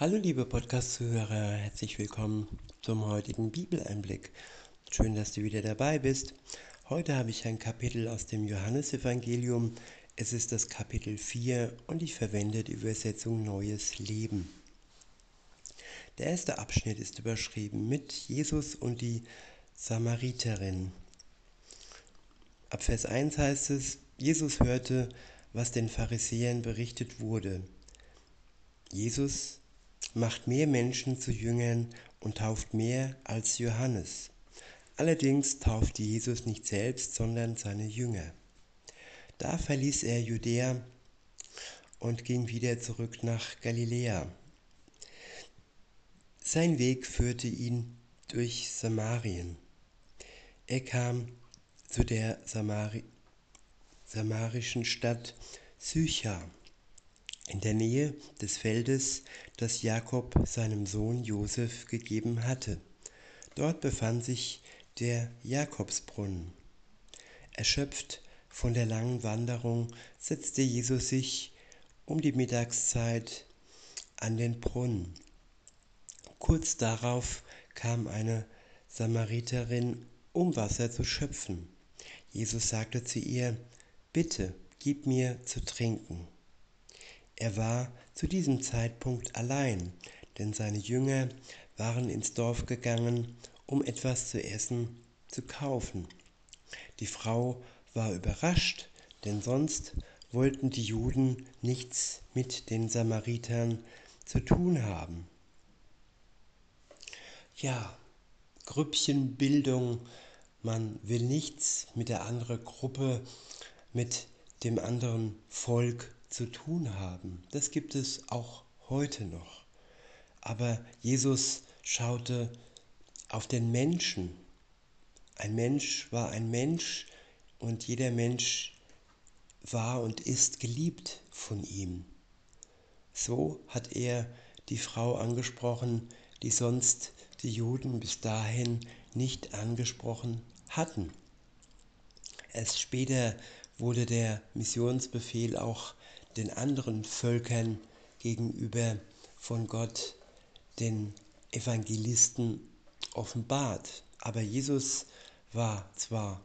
Hallo liebe Podcast-Zuhörer, herzlich willkommen zum heutigen Bibeleinblick. Schön, dass du wieder dabei bist. Heute habe ich ein Kapitel aus dem Johannesevangelium. Es ist das Kapitel 4 und ich verwende die Übersetzung Neues Leben. Der erste Abschnitt ist überschrieben mit Jesus und die Samariterin. Ab Vers 1 heißt es, Jesus hörte, was den Pharisäern berichtet wurde. Jesus macht mehr Menschen zu Jüngern und tauft mehr als Johannes. Allerdings taufte Jesus nicht selbst, sondern seine Jünger. Da verließ er Judäa und ging wieder zurück nach Galiläa. Sein Weg führte ihn durch Samarien. Er kam zu der Samari samarischen Stadt Sychar in der Nähe des Feldes, das Jakob seinem Sohn Josef gegeben hatte. Dort befand sich der Jakobsbrunnen. Erschöpft von der langen Wanderung setzte Jesus sich um die Mittagszeit an den Brunnen. Kurz darauf kam eine Samariterin, um Wasser zu schöpfen. Jesus sagte zu ihr, Bitte, gib mir zu trinken. Er war zu diesem Zeitpunkt allein, denn seine Jünger waren ins Dorf gegangen, um etwas zu essen zu kaufen. Die Frau war überrascht, denn sonst wollten die Juden nichts mit den Samaritern zu tun haben. Ja, Grüppchenbildung, man will nichts mit der anderen Gruppe, mit dem anderen Volk zu tun haben. Das gibt es auch heute noch. Aber Jesus schaute auf den Menschen. Ein Mensch war ein Mensch und jeder Mensch war und ist geliebt von ihm. So hat er die Frau angesprochen, die sonst die Juden bis dahin nicht angesprochen hatten. Erst später wurde der Missionsbefehl auch den anderen Völkern gegenüber von Gott, den Evangelisten, offenbart. Aber Jesus war zwar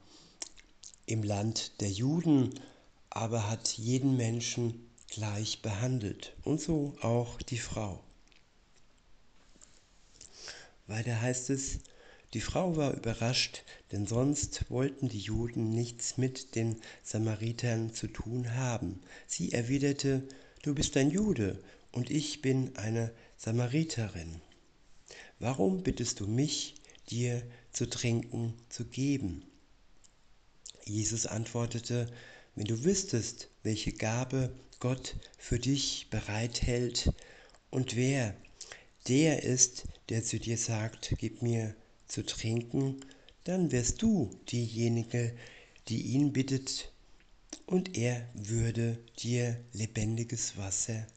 im Land der Juden, aber hat jeden Menschen gleich behandelt und so auch die Frau. Weiter heißt es, die Frau war überrascht, denn sonst wollten die Juden nichts mit den Samaritern zu tun haben. Sie erwiderte, Du bist ein Jude und ich bin eine Samariterin. Warum bittest du mich, dir zu trinken zu geben? Jesus antwortete, wenn du wüsstest, welche Gabe Gott für dich bereithält und wer der ist, der zu dir sagt, gib mir zu trinken, dann wärst du diejenige, die ihn bittet, und er würde dir lebendiges Wasser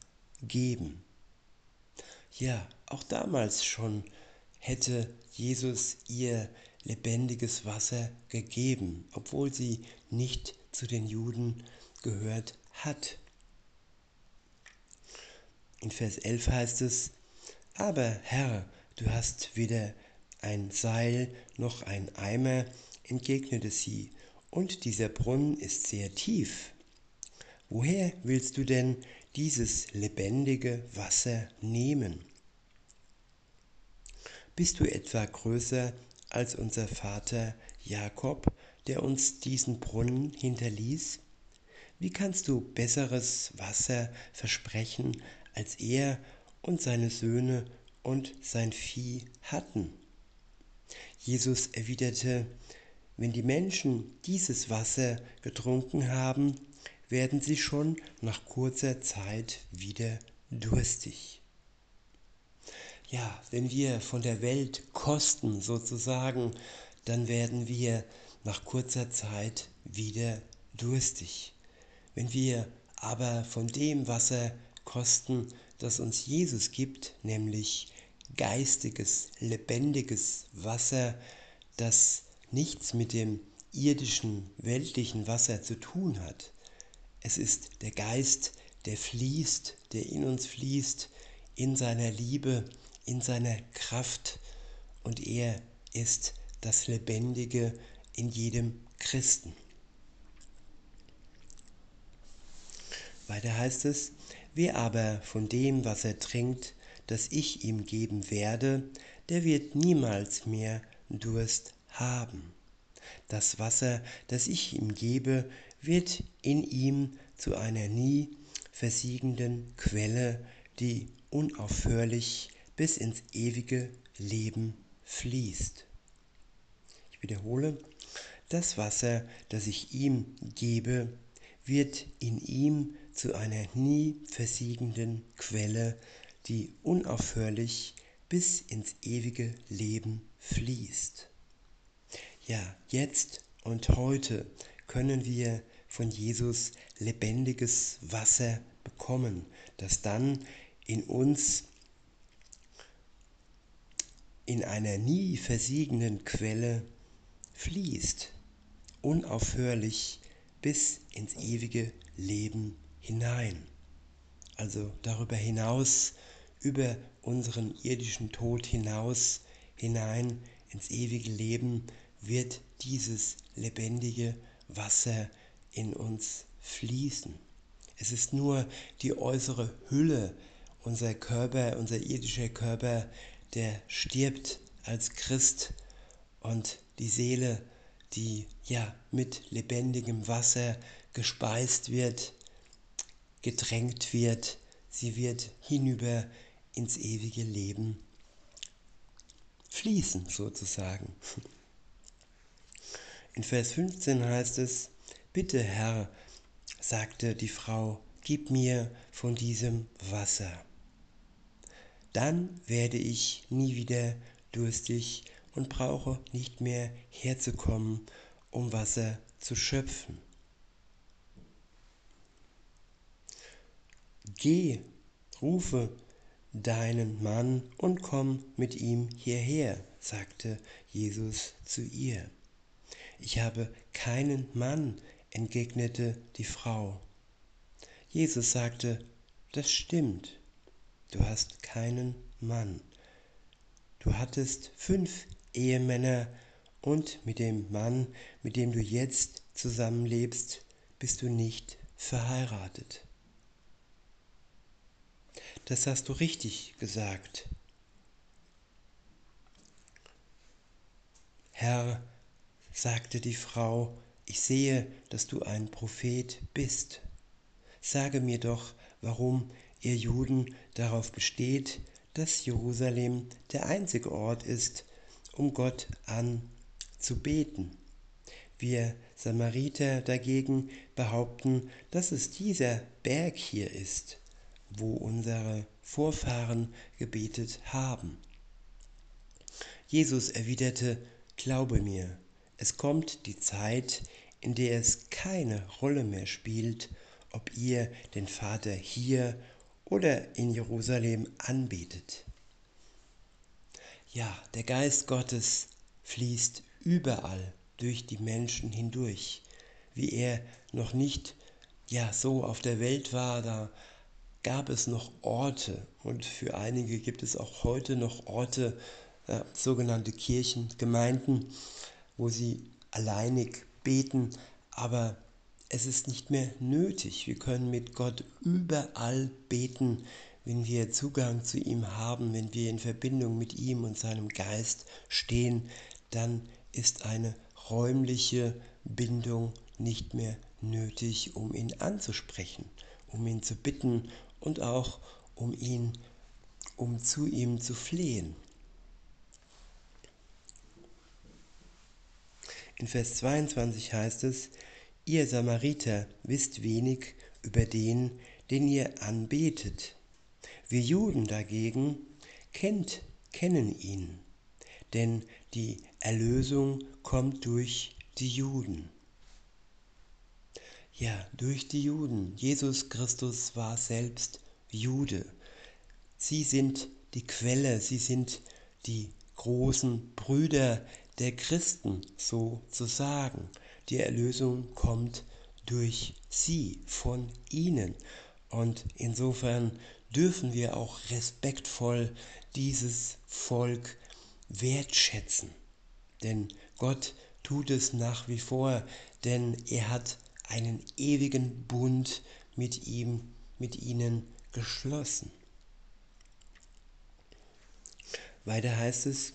geben. Ja, auch damals schon hätte Jesus ihr lebendiges Wasser gegeben, obwohl sie nicht zu den Juden gehört hat. In Vers 11 heißt es, aber Herr, du hast weder ein Seil noch ein Eimer, entgegnete sie, und dieser Brunnen ist sehr tief. Woher willst du denn dieses lebendige Wasser nehmen? Bist du etwa größer als unser Vater Jakob, der uns diesen Brunnen hinterließ? Wie kannst du besseres Wasser versprechen, als er und seine Söhne und sein Vieh hatten? Jesus erwiderte, wenn die Menschen dieses Wasser getrunken haben, werden sie schon nach kurzer Zeit wieder durstig. Ja, wenn wir von der Welt kosten sozusagen, dann werden wir nach kurzer Zeit wieder durstig. Wenn wir aber von dem Wasser kosten, das uns Jesus gibt, nämlich geistiges, lebendiges Wasser, das nichts mit dem irdischen, weltlichen Wasser zu tun hat. Es ist der Geist, der fließt, der in uns fließt, in seiner Liebe, in seiner Kraft und er ist das Lebendige in jedem Christen. Weiter heißt es, wer aber von dem, was er trinkt, das ich ihm geben werde, der wird niemals mehr Durst haben. Das Wasser, das ich ihm gebe, wird in ihm zu einer nie versiegenden Quelle, die unaufhörlich bis ins ewige Leben fließt. Ich wiederhole, das Wasser, das ich ihm gebe, wird in ihm zu einer nie versiegenden Quelle, die unaufhörlich bis ins ewige Leben fließt. Ja, jetzt und heute können wir von Jesus lebendiges Wasser bekommen, das dann in uns in einer nie versiegenden Quelle fließt, unaufhörlich bis ins ewige Leben hinein. Also darüber hinaus, über unseren irdischen Tod hinaus, hinein ins ewige Leben wird dieses lebendige Wasser in uns fließen. Es ist nur die äußere Hülle, unser Körper, unser irdischer Körper, der stirbt als Christ und die Seele, die ja mit lebendigem Wasser gespeist wird, gedrängt wird, sie wird hinüber ins ewige Leben fließen sozusagen. In Vers 15 heißt es, Bitte Herr, sagte die Frau, gib mir von diesem Wasser. Dann werde ich nie wieder durstig und brauche nicht mehr herzukommen, um Wasser zu schöpfen. Geh, rufe deinen Mann und komm mit ihm hierher, sagte Jesus zu ihr. Ich habe keinen Mann, entgegnete die Frau. Jesus sagte, das stimmt, du hast keinen Mann. Du hattest fünf Ehemänner und mit dem Mann, mit dem du jetzt zusammenlebst, bist du nicht verheiratet. Das hast du richtig gesagt. Herr, sagte die Frau, ich sehe, dass du ein Prophet bist. Sage mir doch, warum ihr Juden darauf besteht, dass Jerusalem der einzige Ort ist, um Gott anzubeten. Wir Samariter dagegen behaupten, dass es dieser Berg hier ist, wo unsere Vorfahren gebetet haben. Jesus erwiderte, Glaube mir, es kommt die Zeit, in der es keine Rolle mehr spielt, ob ihr den Vater hier oder in Jerusalem anbetet. Ja, der Geist Gottes fließt überall durch die Menschen hindurch. Wie er noch nicht ja so auf der Welt war, da gab es noch Orte und für einige gibt es auch heute noch Orte, äh, sogenannte Kirchen, Gemeinden, wo sie alleinig beten, aber es ist nicht mehr nötig. Wir können mit Gott überall beten, wenn wir Zugang zu ihm haben, wenn wir in Verbindung mit ihm und seinem Geist stehen, dann ist eine räumliche Bindung nicht mehr nötig, um ihn anzusprechen, um ihn zu bitten und auch um ihn, um zu ihm zu flehen. In Vers 22 heißt es, ihr Samariter wisst wenig über den, den ihr anbetet. Wir Juden dagegen kennt, kennen ihn, denn die Erlösung kommt durch die Juden. Ja, durch die Juden. Jesus Christus war selbst Jude. Sie sind die Quelle, sie sind die großen Brüder der Christen sozusagen. Die Erlösung kommt durch sie, von ihnen. Und insofern dürfen wir auch respektvoll dieses Volk wertschätzen. Denn Gott tut es nach wie vor, denn er hat einen ewigen Bund mit ihm, mit ihnen geschlossen. Weiter heißt es,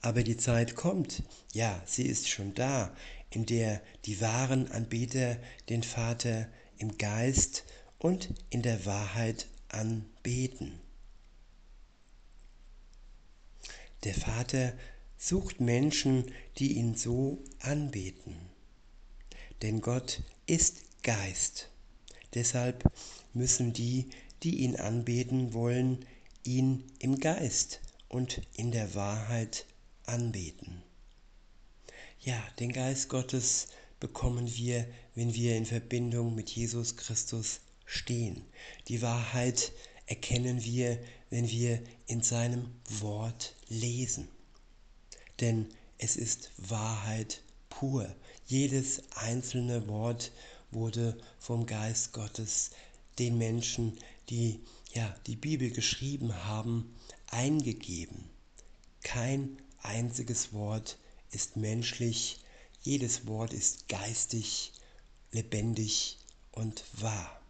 aber die Zeit kommt, ja, sie ist schon da, in der die wahren Anbeter den Vater im Geist und in der Wahrheit anbeten. Der Vater sucht Menschen, die ihn so anbeten. Denn Gott ist Geist. Deshalb müssen die, die ihn anbeten wollen, ihn im Geist und in der Wahrheit anbeten. Ja, den Geist Gottes bekommen wir, wenn wir in Verbindung mit Jesus Christus stehen. Die Wahrheit erkennen wir, wenn wir in seinem Wort lesen. Denn es ist Wahrheit pur. Jedes einzelne Wort wurde vom Geist Gottes den Menschen, die ja die Bibel geschrieben haben, eingegeben. Kein einziges Wort ist menschlich, jedes Wort ist geistig, lebendig und wahr.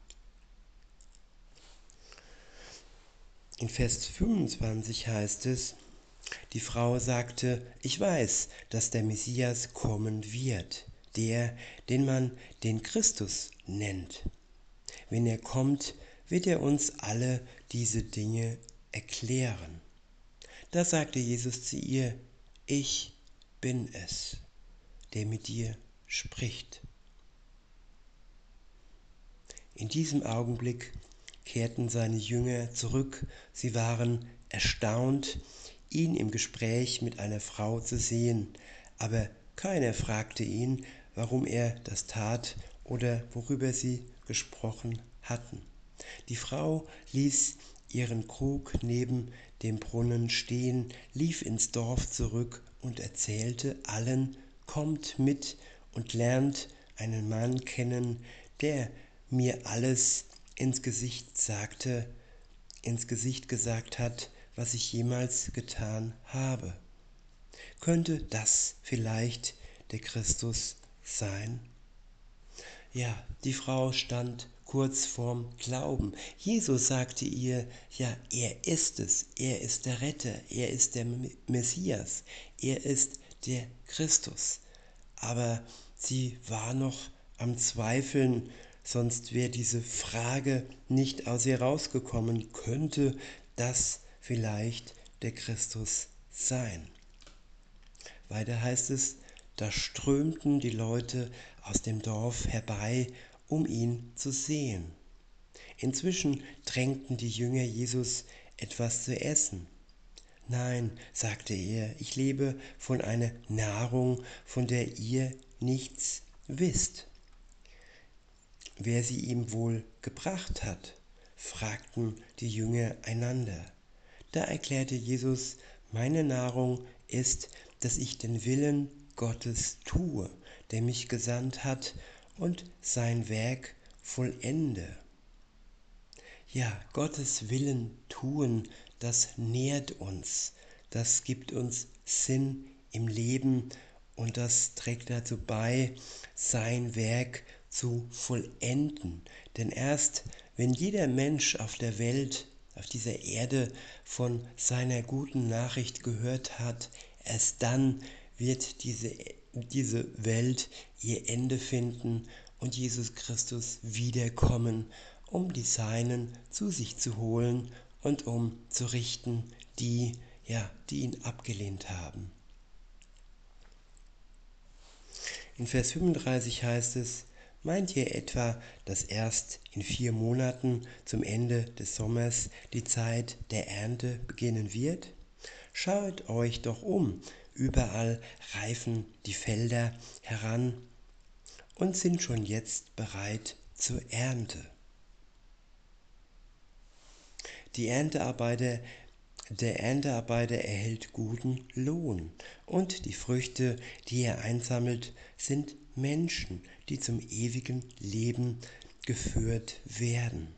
In Vers 25 heißt es, die Frau sagte, ich weiß, dass der Messias kommen wird, der, den man den Christus nennt. Wenn er kommt, wird er uns alle diese Dinge erklären. Da sagte Jesus zu ihr, ich bin es, der mit dir spricht. In diesem Augenblick kehrten seine Jünger zurück. Sie waren erstaunt, ihn im Gespräch mit einer Frau zu sehen, aber keiner fragte ihn, warum er das tat oder worüber sie gesprochen hatten. Die Frau ließ ihren Krug neben dem Brunnen stehen, lief ins Dorf zurück und erzählte allen, kommt mit und lernt einen Mann kennen, der mir alles ins Gesicht sagte, ins Gesicht gesagt hat, was ich jemals getan habe. Könnte das vielleicht der Christus sein? Ja, die Frau stand kurz vorm Glauben. Jesus sagte ihr, ja, er ist es, er ist der Retter, er ist der Messias, er ist der Christus. Aber sie war noch am Zweifeln, sonst wäre diese Frage nicht aus ihr rausgekommen, könnte das vielleicht der Christus sein. Weiter heißt es, da strömten die Leute aus dem Dorf herbei, um ihn zu sehen. Inzwischen drängten die Jünger Jesus etwas zu essen. Nein, sagte er, ich lebe von einer Nahrung, von der ihr nichts wisst. Wer sie ihm wohl gebracht hat, fragten die Jünger einander. Da erklärte Jesus, meine Nahrung ist, dass ich den Willen Gottes tue, der mich gesandt hat und sein Werk vollende. Ja, Gottes Willen tun, das nährt uns, das gibt uns Sinn im Leben und das trägt dazu bei, sein Werk zu vollenden. Denn erst wenn jeder Mensch auf der Welt, auf dieser Erde von seiner guten Nachricht gehört hat, erst dann wird diese, diese Welt ihr Ende finden und Jesus Christus wiederkommen, um die Seinen zu sich zu holen und um zu richten, die, ja, die ihn abgelehnt haben. In Vers 35 heißt es, meint ihr etwa, dass erst in vier Monaten zum Ende des Sommers die Zeit der Ernte beginnen wird? Schaut euch doch um, überall reifen die Felder heran und sind schon jetzt bereit zur Ernte. Die Erntearbeiter, der Erntearbeiter erhält guten Lohn und die Früchte, die er einsammelt, sind Menschen, die zum ewigen Leben geführt werden.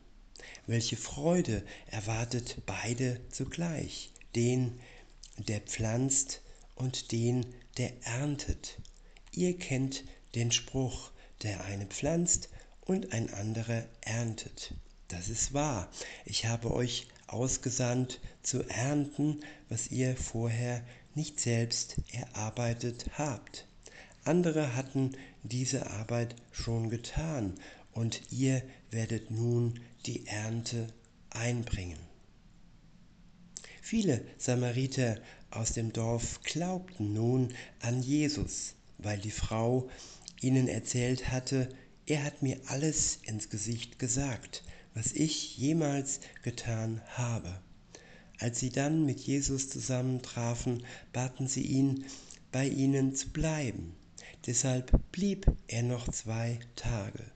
welche Freude erwartet beide zugleich, den, der pflanzt und den, der erntet. Ihr kennt den Spruch, der eine pflanzt und ein anderer erntet. Das ist wahr. Ich habe euch ausgesandt zu ernten, was ihr vorher nicht selbst erarbeitet habt. Andere hatten diese Arbeit schon getan und ihr werdet nun die Ernte einbringen. Viele Samariter aus dem Dorf glaubten nun an Jesus, weil die Frau ihnen erzählt hatte, er hat mir alles ins Gesicht gesagt, was ich jemals getan habe. Als sie dann mit Jesus zusammentrafen, baten sie ihn, bei ihnen zu bleiben. Deshalb blieb er noch zwei Tage.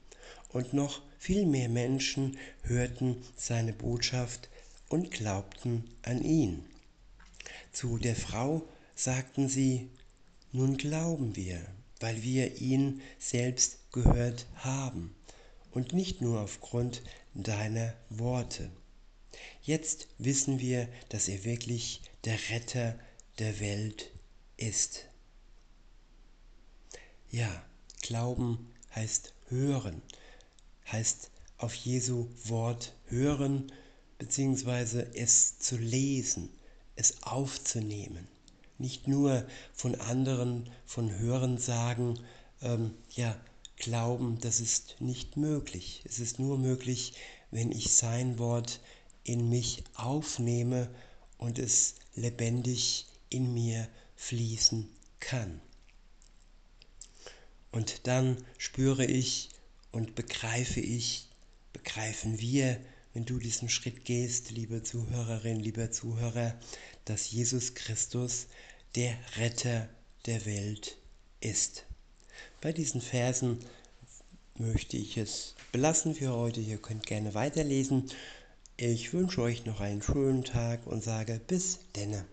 Und noch viel mehr Menschen hörten seine Botschaft und glaubten an ihn. Zu der Frau sagten sie, nun glauben wir, weil wir ihn selbst gehört haben und nicht nur aufgrund deiner Worte. Jetzt wissen wir, dass er wirklich der Retter der Welt ist. Ja, Glauben heißt hören, heißt auf Jesu Wort hören, beziehungsweise es zu lesen, es aufzunehmen. Nicht nur von anderen, von Hören sagen, ähm, ja, glauben, das ist nicht möglich. Es ist nur möglich, wenn ich sein Wort in mich aufnehme und es lebendig in mir fließen kann. Und dann spüre ich und begreife ich, begreifen wir, wenn du diesen Schritt gehst, liebe Zuhörerin, lieber Zuhörer, dass Jesus Christus der Retter der Welt ist. Bei diesen Versen möchte ich es belassen für heute. Ihr könnt gerne weiterlesen. Ich wünsche euch noch einen schönen Tag und sage bis denne.